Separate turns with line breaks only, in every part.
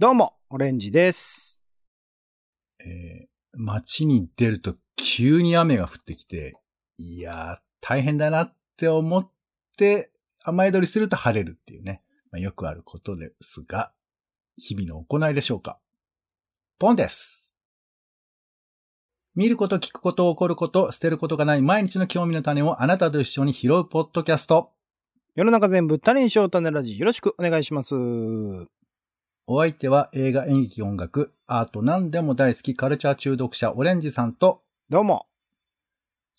どうも、オレンジです。
えー街に出ると急に雨が降ってきて、いやー、大変だなって思って、雨宿りすると晴れるっていうね。まあ、よくあることですが、日々の行いでしょうか。ポンです。見ること、聞くこと、起こること、捨てることがない毎日の興味の種をあなたと一緒に拾うポッドキャスト。
世の中全部種にしよう種ラジよろしくお願いします。
お相手は映画、演劇、音楽、アート何でも大好きカルチャー中毒者オレンジさんと、
どうも。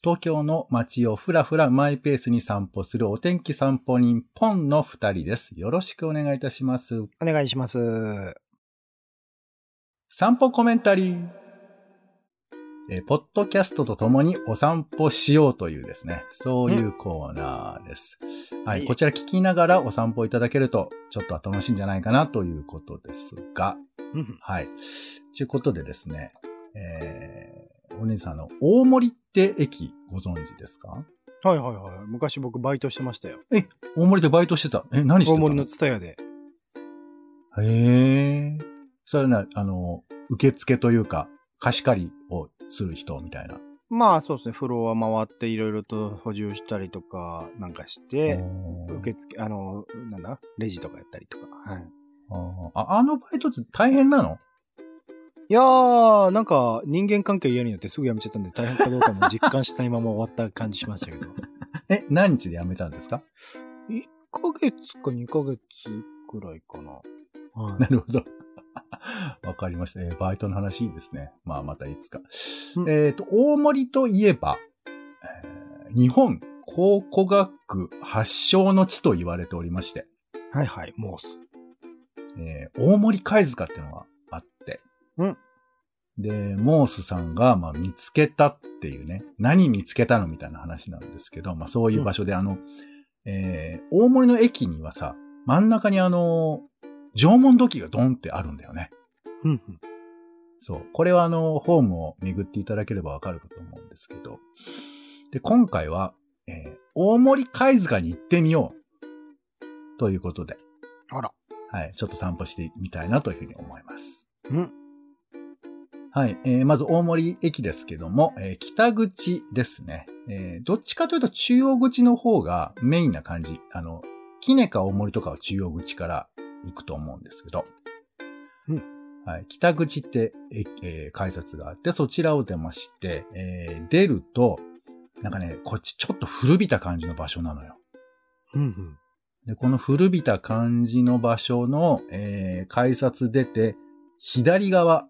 東京の街をふらふらマイペースに散歩するお天気散歩人ポンの二人です。よろしくお願いいたします。
お願いします。
散歩コメンタリー。えーポッドキャストと共にお散歩しようというですね、そういうコーナーです。は
はい
い、こちら聞きながらお散歩いただけると、ちょっとは楽しいんじゃないかなということですが、
うん
はい。ということでですね、えー、お姉さんあの、大森って駅ご存知ですか？
はいはいはい。昔僕バイトしてましたよ。
大森でバイトしてた？え、何してたの？
大森のツタヤで。
へえ。それはな、あの、受付というか、貸し借りをする人みたいな。
まあそうですね、フロア回っていろいろと補充したりとかなんかして、受付、あの、なんだ、レジとかやったりとか。はい。
あーああのバイトって大変なの？
いやー、なんか人間関係嫌になってすぐ辞めちゃったんで大変かどうかも実感したまま終わった感じしましたけど。
え、何日で辞めたんですか
？1ヶ月か2ヶ月くらいかな。はい
なるほど。わかりました。えーバイトの話いいですね。まあ、またいつか。
うん
えっ、と、大森といえば、えー日本考古学発祥の地と言われておりまして、
はいはい、モース。
えー大森貝塚っていうのがあって、
うん
で、モースさんが、まあ、見つけたっていうね、何見つけたのみたいな話なんですけど、まあ、そういう場所で、あの、えー大森の駅にはさ、真ん中にあの、縄文土器がドンってあるんだよね。そう。これはあの、ホームを巡っていただければわかるかと思うんですけど。で、今回は、えー大森貝塚に行ってみよう。ということで、
あら。
はい。ちょっと散歩してみたいなというふうに思います。
うん。
はい。えーまず大森駅ですけども、えー北口ですね。えーどっちかというと中央口の方がメインな感じ。あの、キネか大森とかは中央口から行くと思うんですけど。
うん
はい。北口って、ええー改札があって、そちらを出まして、えー出ると、なんかね、こっちちょっと古びた感じの場所なのよ。
うんうん。
で、この古びた感じの場所の、えー改札出て、左側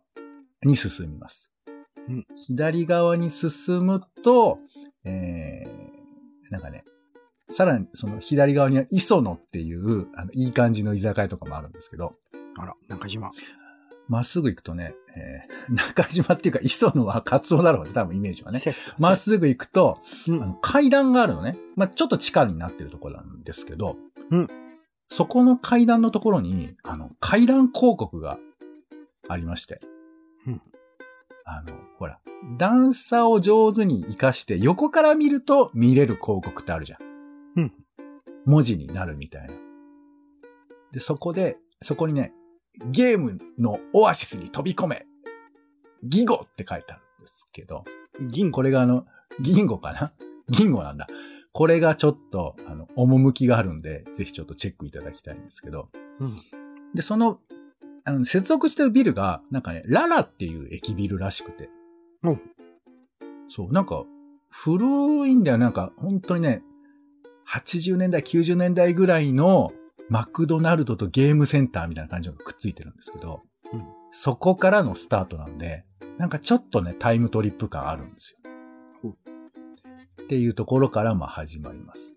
に進みます。
うん
左側に進むと、えーなんかね、さらにその左側には磯野っていう、あの、いい感じの居酒屋とかもあるんですけど、
あら、中島。
まっすぐ行くとね、えー 中島っていうか磯野はカツオだろうね、多分イメージはね。まっすぐ行くと、
うん
あの階段があるのね。まあ、ちょっと地下になってるところなんですけど、
うん
そこの階段のところに、あの、階段広告がありまして、
うん
あの、ほら、段差を上手に活かして横から見ると見れる広告ってあるじゃん。
うん
文字になるみたいな。で、そこで、そこにね、ゲームのオアシスに飛び込めギゴって書いてあるんですけど、
銀
これがあの、銀語かな？銀語なんだ。これがちょっと、あの、趣があるんで、ぜひちょっとチェックいただきたいんですけど。
うん
で、その、あの、接続してるビルが、なんかね、ララっていう駅ビルらしくて。
うん
そう、なんか、古いんだよ。なんか、本当にね、80年代、90年代ぐらいのマクドナルドとゲームセンターみたいな感じのがくっついてるんですけど、
うん
そこからのスタートなんで、なんかちょっとね、タイムトリップ感あるんですよ。っていうところからまあ始まります。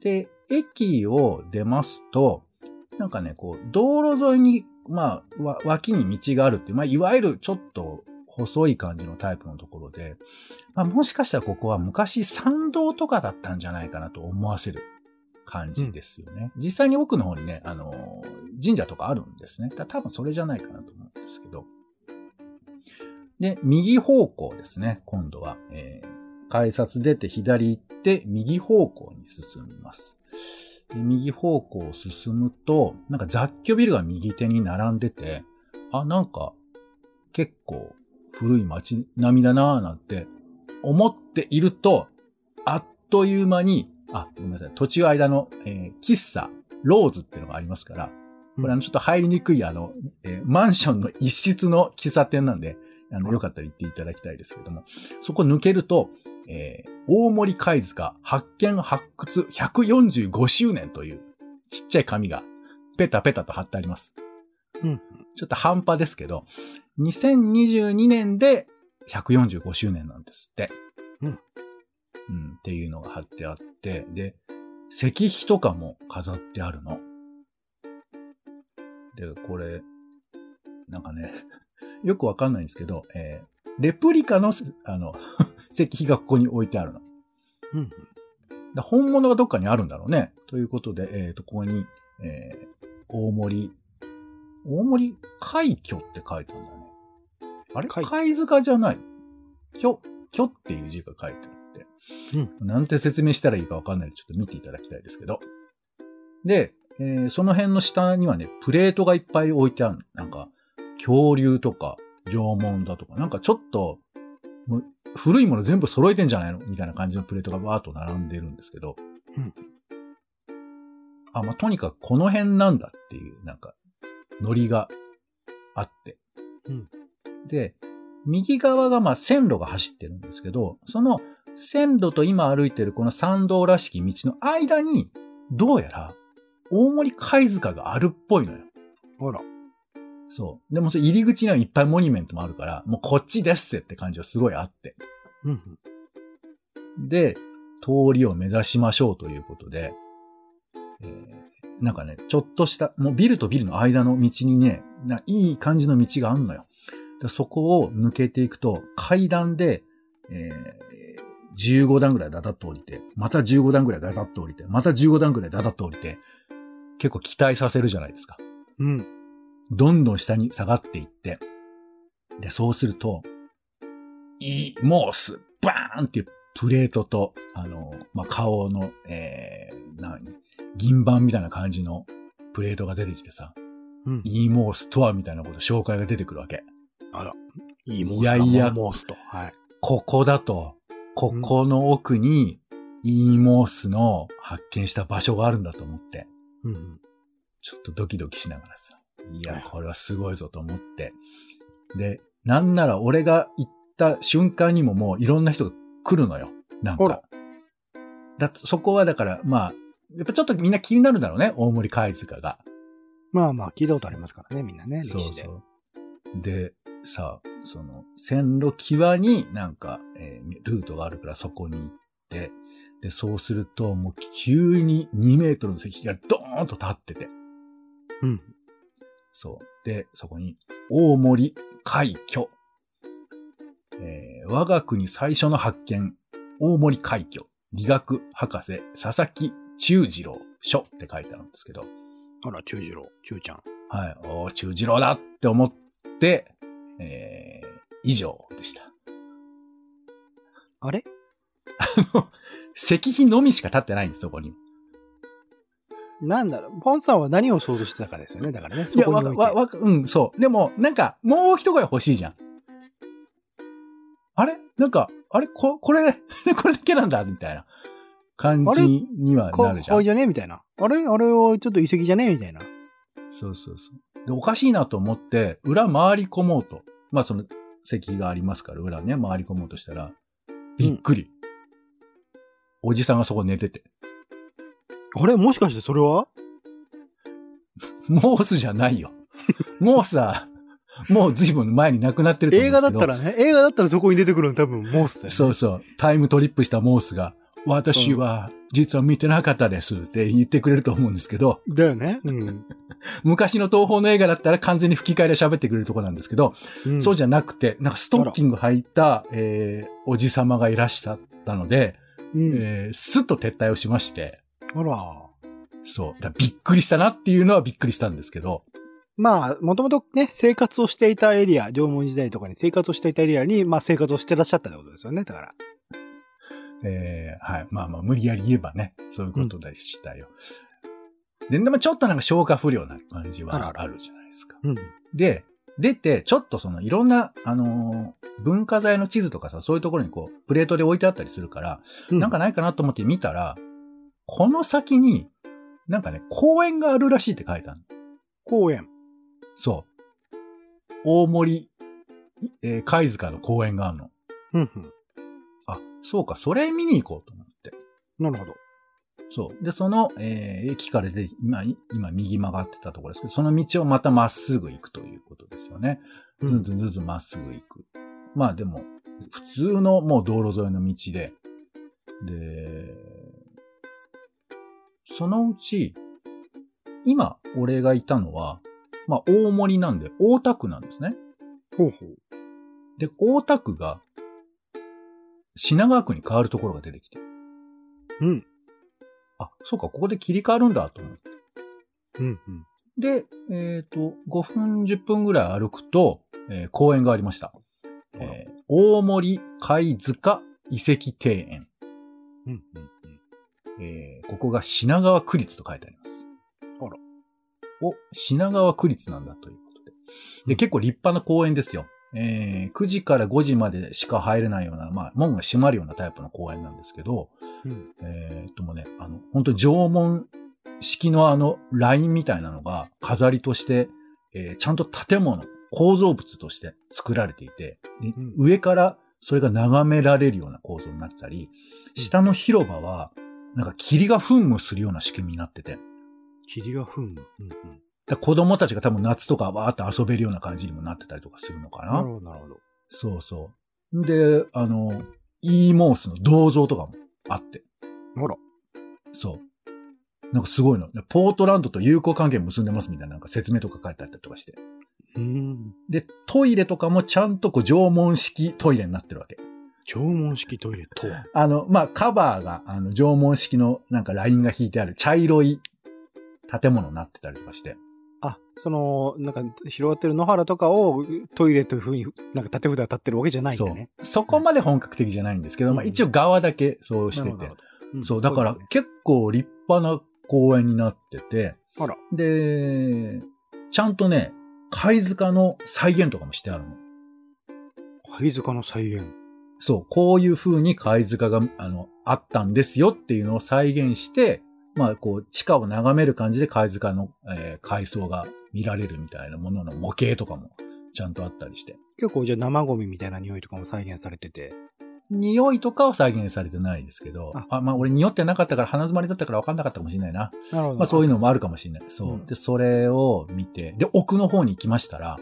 で、駅を出ますと、なんかね、こう、道路沿いに、まあ、わ脇に道があるっていう、まあ、いわゆるちょっと細い感じのタイプのところで、まあ、もしかしたらここは昔参道とかだったんじゃないかなと思わせる感じですよね。実際に奥の方にね、あのー神社とかあるんですね。だ多分それじゃないかなと思うんですけど。で、右方向ですね、今度は。えー改札出て左行って右方向に進みます。で右方向を進むと、なんか雑居ビルが右手に並んでて、あ、なんか結構古い街並みだなぁなんて思っていると、あっという間に、あ、ごめんなさい、途中間の、えー喫茶、ローズっていうのがありますから、これあのちょっと入りにくいあの、えーマンションの一室の喫茶店なんで、あの、よかったら行っていただきたいですけども、そこ抜けると、えー大森貝塚発見発掘145周年というちっちゃい紙がペタペタと貼ってあります。
うん。
ちょっと半端ですけど、2022年で145周年なんですって。
うん。
うん、っていうのが貼ってあって、で、石碑とかも飾ってあるの。で、これ、なんかね、よくわかんないんですけど、えーレプリカのす、あの、石碑がここに置いてあるの。
うん。
だ本物がどっかにあるんだろうね。ということで、えっ、と、ここに、えー大森、大森海峡って書いてあるんだよね。あれ？
海
貝塚じゃない。巨、巨っていう字が書いてあって。なんて説明したらいいかわかんないので、ちょっと見ていただきたいですけど。で、えーその辺の下にはね、プレートがいっぱい置いてあるの。なんか、恐竜とか、縄文だとか、なんかちょっと、もう古いもの全部揃えてんじゃないの？みたいな感じのプレートがバーっと並んでるんですけど。
うん
あ、まあ、とにかくこの辺なんだっていう、なんか、ノリがあって。
うん
で、右側がまあ線路が走ってるんですけど、その線路と今歩いてるこの参道らしき道の間に、どうやら大森貝塚があるっぽいのよ。
あら。
そう。でもそれ入り口にはいっぱいモニュメントもあるから、もうこっちですって感じがすごいあって。
うん。
で、通りを目指しましょうということで、えーなんかね、ちょっとした、もうビルとビルの間の道にね、ないい感じの道があんのよ。でそこを抜けていくと、階段で、えー15段ぐらいダダッと降りて、また15段ぐらいダダッと降りて、また15段ぐらいダダッと降りて、結構期待させるじゃないですか。
うん。
どんどん下に下がっていって、で、そうすると、イモース、バーンっていうプレートと、あの、まあ、顔の、えー、何？銀板みたいな感じのプレートが出てきてさ、
うん。
イモースとはみたいなこと紹介が出てくるわけ。
あら。いいモース
いやいや
モースと。はい。
ここだと、ここの奥に、イモースの発見した場所があるんだと思って、
うん。
ちょっとドキドキしながらさ、いや、
はい
これはすごいぞと思って。で、なんなら俺が行った瞬間にももういろんな人が来るのよ。なんか。だそこはだから、まあ、やっぱちょっとみんな気になるだろうね。大森貝塚が。
まあまあ、聞いたことありますからね、みんなね。
そうそう。で、さ、その、線路際になんか、えールートがあるからそこに行って、で、そうすると、もう急に2メートルの石碑がドーンと立ってて、
うん。
そう。で、そこに、大森海峡。えー我が国最初の発見、大森海峡、理学博士、佐々木忠次郎書って書いてあるんですけど、
あら、中次郎、中ちゃん。
はい、おー忠次郎だって思って、えー以上でした。
あれ？
石碑のみしか立ってないんです、そこに。
なんだろう、ポンさんは何を想像してたかですよね。だからね。そ
いや、わわ、わか、うん、そう。でも、なんか、もう一声欲しいじゃん。あれ？なんか、あれ？こ、これ、これだけなんだみたいな感じには
こ
なるじゃん。
こじゃね？みたいな。あれ？あれはちょっと遺跡じゃね？みたいな。
そうそうそう。で、おかしいなと思って、裏回り込もうと。まあ、その、石碑がありますから、裏ね、回り込もうとしたら、びっくり。おじさんがそこ寝てて。
あれ？もしかしてそれは？
モースじゃないよ。モースは、もう随分前に亡くなってると思うん
映
ですけど。
画だったらね、映画だったらそこに出てくるの多分モースだよね。
そうそう。タイムトリップしたモースが、私は実は見てなかったですって言ってくれると思うんですけど、
だよね。うん。
昔の東宝の映画だったら完全に吹き替えで喋ってくれるとこなんですけど、
うん
そうじゃなくて、なんかストッキング履いた、えー、おじさまがいらっしゃったので、
うん。
えー、スッと撤退をしまして、
あら。
そう。だからびっくりしたなっていうのはびっくりしたんですけど、
まあ、もともとね、生活をしていたエリア、縄文時代とかに生活をしていたエリアに、まあ生活をしてらっしゃったってことですよね。だから。
えー、はい。まあまあ、無理やり言えばね、そういうことでしたよ。で、でもちょっとなんか消化不良な感じは
あ
るじゃないですか。
うん。
で、出て、ちょっとそのいろんな、あのー文化財の地図とかさ、そういうところにこう、プレートで置いてあったりするから、なんかないかなと思って見たら、この先に、なんかね、公園があるらしいって書いてあるの。
公園。
そう。大森、えー貝塚の公園があるの。
うんうん。
あ、そうか、それ見に行こうと思って。
なるほど。
そう。で、その、えー駅から出て、今、い今右曲がってたところですけど、その道をまたまっすぐ行くということですよね。ずんずんずんずんまっすぐ行く。まあでも、普通のもう道路沿いの道で、で、そのうち、今、俺がいたのは、まあ大森なんで、大田区なんですね。
ほうほう。
で、大田区が、品川区に変わるところが出てきて。
うん。
あ、そうか、ここで切り替わるんだと思って。
うんうん。
で、えっ、と、5分、10分ぐらい歩くと、えー公園がありました。えー大森貝塚遺跡庭園。
うんうん
えーここが品川区立と書いてあります。お、品川区立なんだということで。で、結構立派な公園ですよ。えー9時から5時までしか入れないような、まあ、門が閉まるようなタイプの公園なんですけど、
うん。
えーっともね、あの、本当縄文式のあの、ラインみたいなのが飾りとして、えーちゃんと建物、構造物として作られていて、で
うん
上からそれが眺められるような構造になってたり、下の広場は、なんか霧が噴霧するような仕組みになってて、
霧が噴霧。うんうん。
ら子供たちが多分夏とかわーって遊べるような感じにもなってたりとかするのかな。
なるほど、なるほど。
そうそう。で、あの、イーモースの銅像とかもあって、
ほら。
そう。なんかすごいの。ポートランドと友好関係結んでますみたいななんか説明とか書いてあったりとかして。
うん。
で、トイレとかもちゃんとこう縄文式トイレになってるわけ。
縄文式トイレとは？
あの、まあ、カバーがあの縄文式のなんかラインが引いてある茶色い建物になってたりとかして。
あ、その、なんか、広がってる野原とかをトイレというふうに、なんか縦札が立ってるわけじゃないん
そ
だね。
う。そこまで本格的じゃないんですけど、まあ、
うん
一応側だけそうしてて
なる。ほど。ん
そう、だから結構立派な公園になってて、
あら。
で、ちゃんとね、貝塚の再現とかもしてあるの。
貝塚の再現。
そう、こういう風に貝塚が、あの、あったんですよっていうのを再現して、まあ、こう、地下を眺める感じで貝塚の、えー海藻が見られるみたいなものの模型とかもちゃんとあったりして。
結構じゃあ生ゴミみたいな匂いとかも再現されてて。
匂いとかは再現されてないですけど、
あ
あまあ、俺匂ってなかったから鼻詰まりだったから分かんなかったかもしれないな。
なるほど。
まあ、そういうのもあるかもしれない。そう。
うん
で、それを見て、で、奥の方に行きましたら、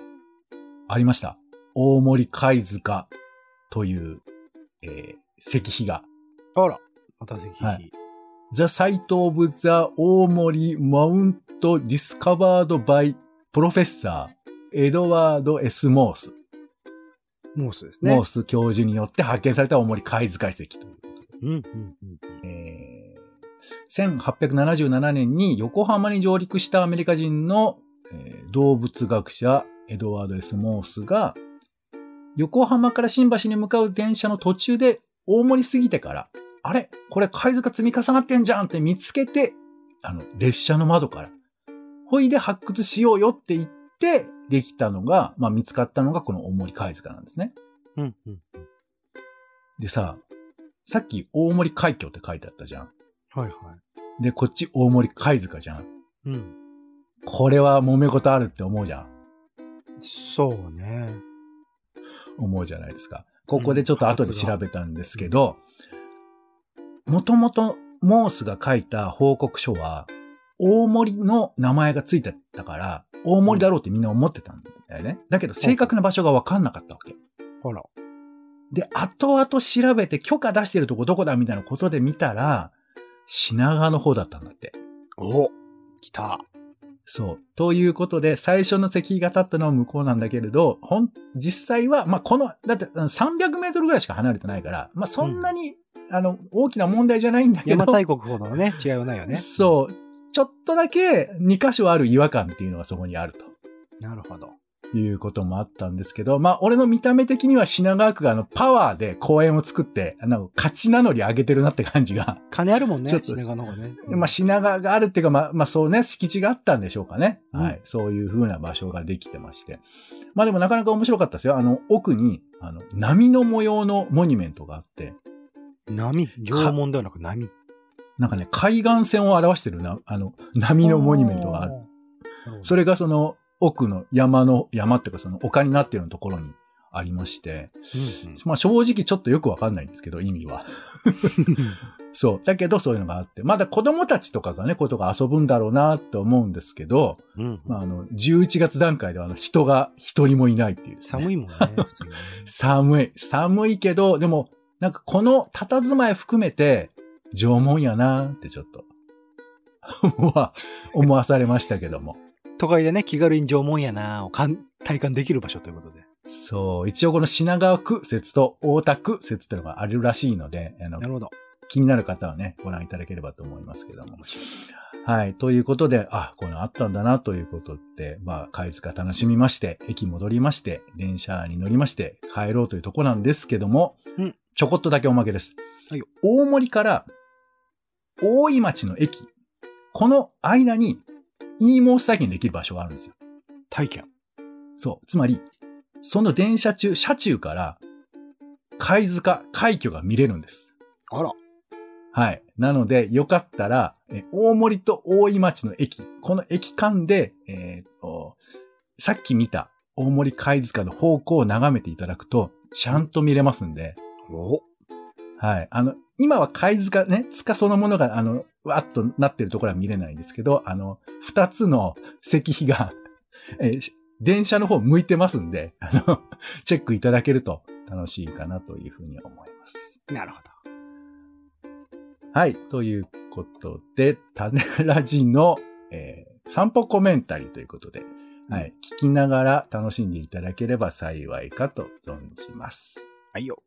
ありました。大森貝塚という、えー石碑が。
あら。また石碑。
はい The Site of the 大森 Mount Discovered by Professor Edward S. Morse。
モースですね。
モース教授によって発見された大森貝塚遺跡ということで。
うん、うん、うん。
えー1877年に横浜に上陸したアメリカ人の、えー動物学者エドワード・ S・ モースが横浜から新橋に向かう電車の途中で大森過ぎてから、あれこれ貝塚積み重なってんじゃんって見つけて、あの、列車の窓から、ほいで発掘しようよって言って、できたのが、まあ見つかったのがこの大森貝塚なんですね。
うん、うん。
でさ、さっき大森海峡って書いてあったじゃん。
はい、は
で、こっち大森貝塚じゃん。
い。うん。
これは揉め事あるって思うじゃん。
そうね。
思うじゃないですか。ここでちょっと後で調べたんですけど、もともとモースが書いた報告書は、大森の名前がついてたから、大森だろうってみんな思ってたんだよね。だけど正確な場所がわかんなかったわけ。
ほら。
で、後々調べて許可出してるとこどこだみたいなことで見たら、品川の方だったんだって。
お来た。
そう。ということで、最初の石碑が立ったのは向こうなんだけれど、ほん、実際は、まあ、この、だってうん300メートルぐらいしか離れてないから、まあ、そんなに、あの、大きな問題じゃないんだけど、
邪馬台国ほどのね、違いはないよね。
そう。ちょっとだけ2箇所ある違和感っていうのがそこにあると。
なるほど。
いうこともあったんですけど、まあ、俺の見た目的には品川区があの、パワーで公園を作って、あの、勝ち名乗り上げてるなって感じが、
金あるもんね、
ちょっと
品川の方がね。
まあ、品川があるっていうか、まあ、まあ、そうね、敷地があったんでしょうかね。
うん
はい。そういう風な場所ができてまして。まあ、でもなかなか面白かったですよ。あの、奥に、あの、波の模様のモニュメントがあって、
波？縄文ではなく波？
なんかね、海岸線を表してるな、あの、波のモニュメントがある。
る
それがその、奥の山の、山っていうかその丘になっているところにありまして、
うんうん
まあ正直ちょっとよくわかんないんですけど、意味は。そう。だけどそういうのがあって、まだ子供たちとかがね、ことが遊ぶんだろうなって思うんですけど、
うん
まああの、11月段階ではあの人が一人もいないっていう、い。
寒いもんね、普通にね。
寒い。寒いけど、でも、なんかこの佇まい含めて、縄文やなってちょっと、思わされましたけども。
都会でね、気軽に縄文やなを体感できる場所ということで。
そう。一応この品川区説と大田区説っていうのがあるらしいので、あの
なるほど。
気になる方はね、ご覧いただければと思いますけども。はい。ということで、あ、これあったんだなということで、まあ、貝塚楽しみまして、駅戻りまして、電車に乗りまして、帰ろうというとこなんですけども、
うん
ちょこっとだけおまけです。
はいよ
大森から、大井町の駅、この間に、e モース体験できる場所があるんですよ。
体験。
そう。つまり、その電車中、車中から、貝塚、海峡が見れるんです。
あら。
はい。なので、よかったら、え大森と大井町の駅、この駅間で、えーっと、さっき見た大森貝塚の方向を眺めていただくと、ちゃんと見れますんで、
お
はい。あの、今は貝塚ね、塚そのものが、あの、わっとなってるところは見れないんですけど、あの、二つの石碑が、えーし電車の方向いてますんで、あの、チェックいただけると楽しいかなというふうに思います。
なるほど。
はい。ということで、種ラジの、えー散歩コメンタリーということで、はい。聞きながら楽しんでいただければ幸いかと存じます。
はいよ。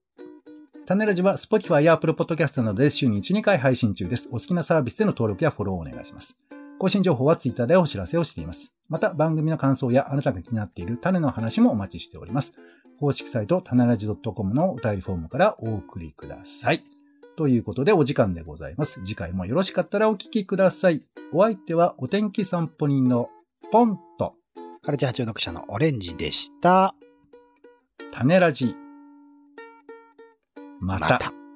種ラジは Spotify や Apple Podcast などで週に1、2回配信中です。お好きなサービスでの登録やフォローをお願いします。更新情報は Twitter でお知らせをしています。また、番組の感想やあなたが気になっている種の話もお待ちしております。公式サイト、種ラジ .com のお便りフォームからお送りください。ということでお時間でございます。次回もよろしかったらお聞きください。お相手はお天気散歩人のポンと
カルチャー中毒者のオレンジでした。
種ラジ。また。
また